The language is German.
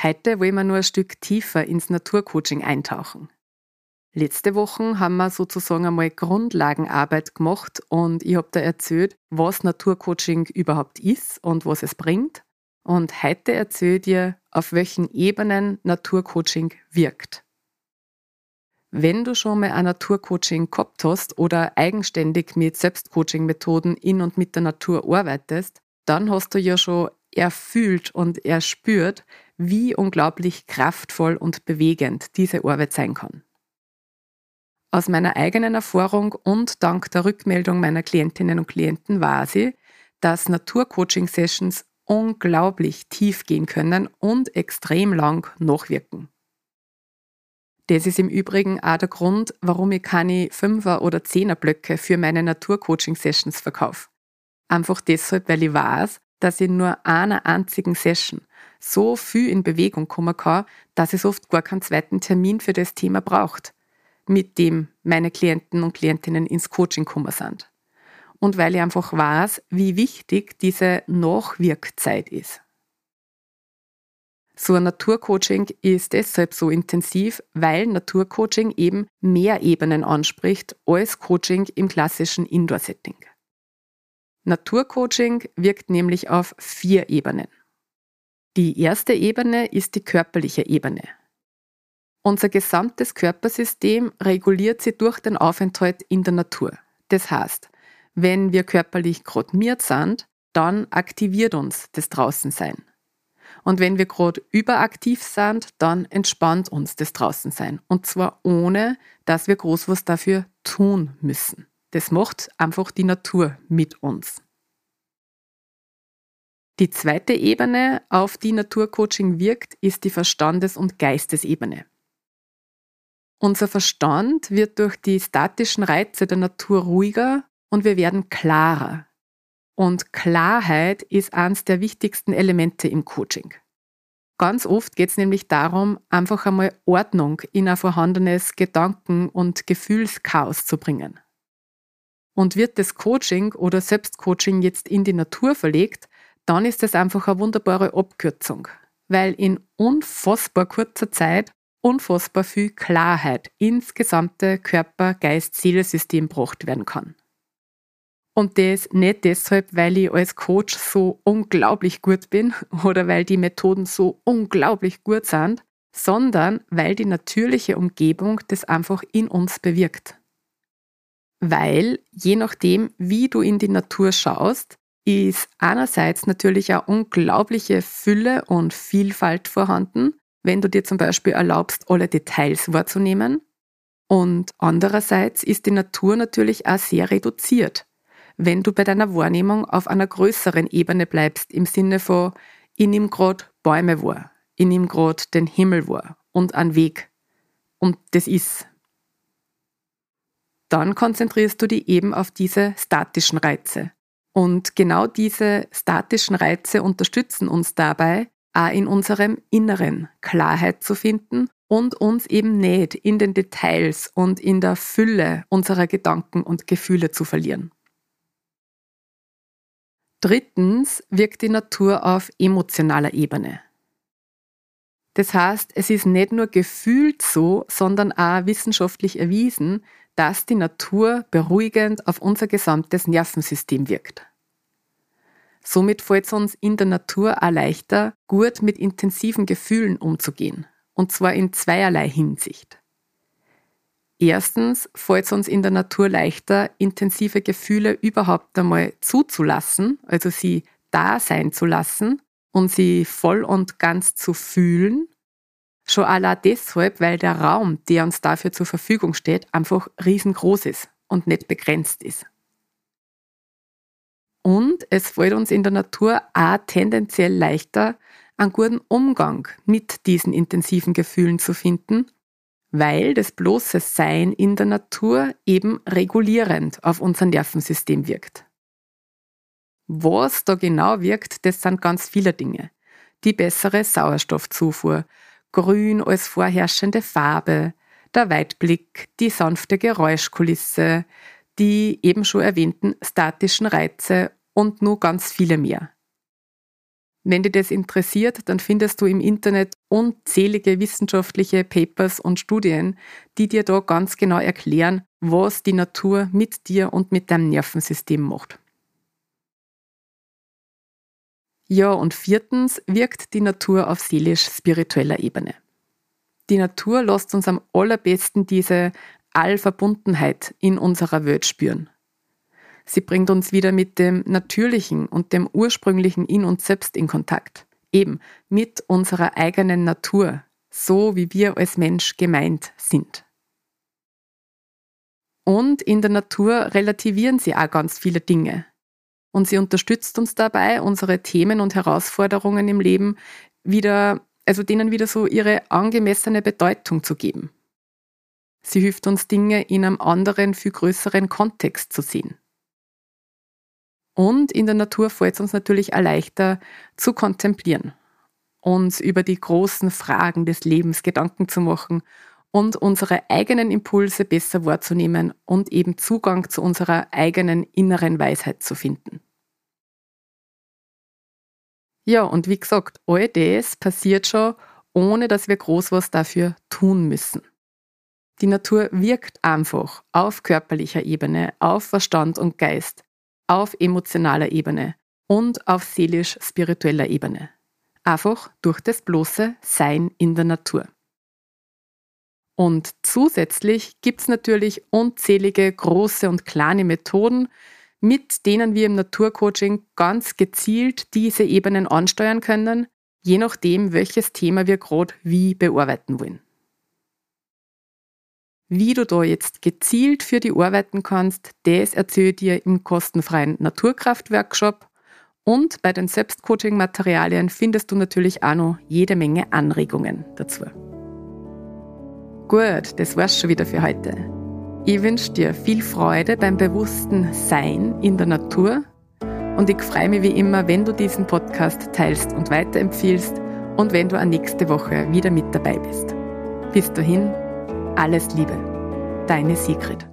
Heute wollen wir nur ein Stück tiefer ins Naturcoaching eintauchen. Letzte Woche haben wir sozusagen einmal Grundlagenarbeit gemacht und ich habe da erzählt, was Naturcoaching überhaupt ist und was es bringt. Und heute erzähle ich dir, auf welchen Ebenen Naturcoaching wirkt. Wenn du schon mal ein Naturcoaching gehabt hast oder eigenständig mit Selbstcoaching-Methoden in und mit der Natur arbeitest, dann hast du ja schon erfühlt und erspürt, wie unglaublich kraftvoll und bewegend diese Arbeit sein kann. Aus meiner eigenen Erfahrung und dank der Rückmeldung meiner Klientinnen und Klienten weiß ich, dass Naturcoaching-Sessions unglaublich tief gehen können und extrem lang nachwirken. Das ist im Übrigen auch der Grund, warum ich keine Fünfer- oder Zehner-Blöcke für meine Naturcoaching-Sessions verkaufe. Einfach deshalb, weil ich weiß, dass ich nur einer einzigen Session so viel in Bewegung kommen kann, dass es oft gar keinen zweiten Termin für das Thema braucht, mit dem meine Klienten und Klientinnen ins Coaching kommen sind. Und weil ich einfach weiß, wie wichtig diese Nachwirkzeit ist. So ein Naturcoaching ist deshalb so intensiv, weil Naturcoaching eben mehr Ebenen anspricht als Coaching im klassischen Indoor-Setting. Naturcoaching wirkt nämlich auf vier Ebenen. Die erste Ebene ist die körperliche Ebene. Unser gesamtes Körpersystem reguliert sich durch den Aufenthalt in der Natur. Das heißt, wenn wir körperlich grotmiert sind, dann aktiviert uns das Draußensein. Und wenn wir gerade überaktiv sind, dann entspannt uns das Draußensein. Und zwar ohne, dass wir groß was dafür tun müssen. Das macht einfach die Natur mit uns. Die zweite Ebene, auf die Naturcoaching wirkt, ist die Verstandes- und Geistesebene. Unser Verstand wird durch die statischen Reize der Natur ruhiger und wir werden klarer. Und Klarheit ist eines der wichtigsten Elemente im Coaching. Ganz oft geht es nämlich darum, einfach einmal Ordnung in ein vorhandenes Gedanken- und Gefühlschaos zu bringen. Und wird das Coaching oder Selbstcoaching jetzt in die Natur verlegt, dann ist es einfach eine wunderbare Abkürzung, weil in unfassbar kurzer Zeit unfassbar viel Klarheit ins gesamte Körper, Geist, Seele-System gebracht werden kann. Und das nicht deshalb, weil ich als Coach so unglaublich gut bin oder weil die Methoden so unglaublich gut sind, sondern weil die natürliche Umgebung das einfach in uns bewirkt. Weil je nachdem, wie du in die Natur schaust, ist einerseits natürlich eine unglaubliche Fülle und Vielfalt vorhanden, wenn du dir zum Beispiel erlaubst, alle Details wahrzunehmen. Und andererseits ist die Natur natürlich auch sehr reduziert, wenn du bei deiner Wahrnehmung auf einer größeren Ebene bleibst, im Sinne von, ich nehme gerade Bäume wahr, ich nehme gerade den Himmel wahr und einen Weg. Und das ist. Dann konzentrierst du dich eben auf diese statischen Reize, und genau diese statischen Reize unterstützen uns dabei, auch in unserem Inneren Klarheit zu finden und uns eben nicht in den Details und in der Fülle unserer Gedanken und Gefühle zu verlieren. Drittens wirkt die Natur auf emotionaler Ebene. Das heißt, es ist nicht nur gefühlt so, sondern auch wissenschaftlich erwiesen, dass die Natur beruhigend auf unser gesamtes Nervensystem wirkt. Somit fällt es uns in der Natur auch leichter, gut mit intensiven Gefühlen umzugehen. und zwar in zweierlei Hinsicht. Erstens fällt es uns in der Natur leichter, intensive Gefühle überhaupt einmal zuzulassen, also sie da sein zu lassen und sie voll und ganz zu fühlen. Schon allein deshalb, weil der Raum, der uns dafür zur Verfügung steht, einfach riesengroß ist und nicht begrenzt ist. Und es fällt uns in der Natur auch tendenziell leichter, einen guten Umgang mit diesen intensiven Gefühlen zu finden weil das bloße Sein in der Natur eben regulierend auf unser Nervensystem wirkt. Was da genau wirkt, das sind ganz viele Dinge. Die bessere Sauerstoffzufuhr, Grün als vorherrschende Farbe, der Weitblick, die sanfte Geräuschkulisse, die eben schon erwähnten statischen Reize und nur ganz viele mehr. Wenn dich das interessiert, dann findest du im Internet unzählige wissenschaftliche Papers und Studien, die dir da ganz genau erklären, was die Natur mit dir und mit deinem Nervensystem macht. Ja, und viertens wirkt die Natur auf seelisch-spiritueller Ebene. Die Natur lässt uns am allerbesten diese Allverbundenheit in unserer Welt spüren. Sie bringt uns wieder mit dem Natürlichen und dem Ursprünglichen in uns selbst in Kontakt. Eben mit unserer eigenen Natur, so wie wir als Mensch gemeint sind. Und in der Natur relativieren sie auch ganz viele Dinge. Und sie unterstützt uns dabei, unsere Themen und Herausforderungen im Leben wieder, also denen wieder so ihre angemessene Bedeutung zu geben. Sie hilft uns Dinge in einem anderen, viel größeren Kontext zu sehen. Und in der Natur fällt es uns natürlich leichter zu kontemplieren, uns über die großen Fragen des Lebens Gedanken zu machen und unsere eigenen Impulse besser wahrzunehmen und eben Zugang zu unserer eigenen inneren Weisheit zu finden. Ja, und wie gesagt, all das passiert schon, ohne dass wir groß was dafür tun müssen. Die Natur wirkt einfach auf körperlicher Ebene, auf Verstand und Geist auf emotionaler Ebene und auf seelisch-spiritueller Ebene. Einfach durch das bloße Sein in der Natur. Und zusätzlich gibt es natürlich unzählige große und kleine Methoden, mit denen wir im Naturcoaching ganz gezielt diese Ebenen ansteuern können, je nachdem, welches Thema wir gerade wie bearbeiten wollen. Wie du da jetzt gezielt für die arbeiten kannst, das erzähle ich dir im kostenfreien Naturkraft-Workshop. Und bei den Selbstcoaching-Materialien findest du natürlich auch noch jede Menge Anregungen dazu. Gut, das war's schon wieder für heute. Ich wünsche dir viel Freude beim bewussten Sein in der Natur und ich freue mich wie immer, wenn du diesen Podcast teilst und weiterempfiehlst und wenn du auch nächste Woche wieder mit dabei bist. Bis dahin, alles Liebe, deine Sigrid.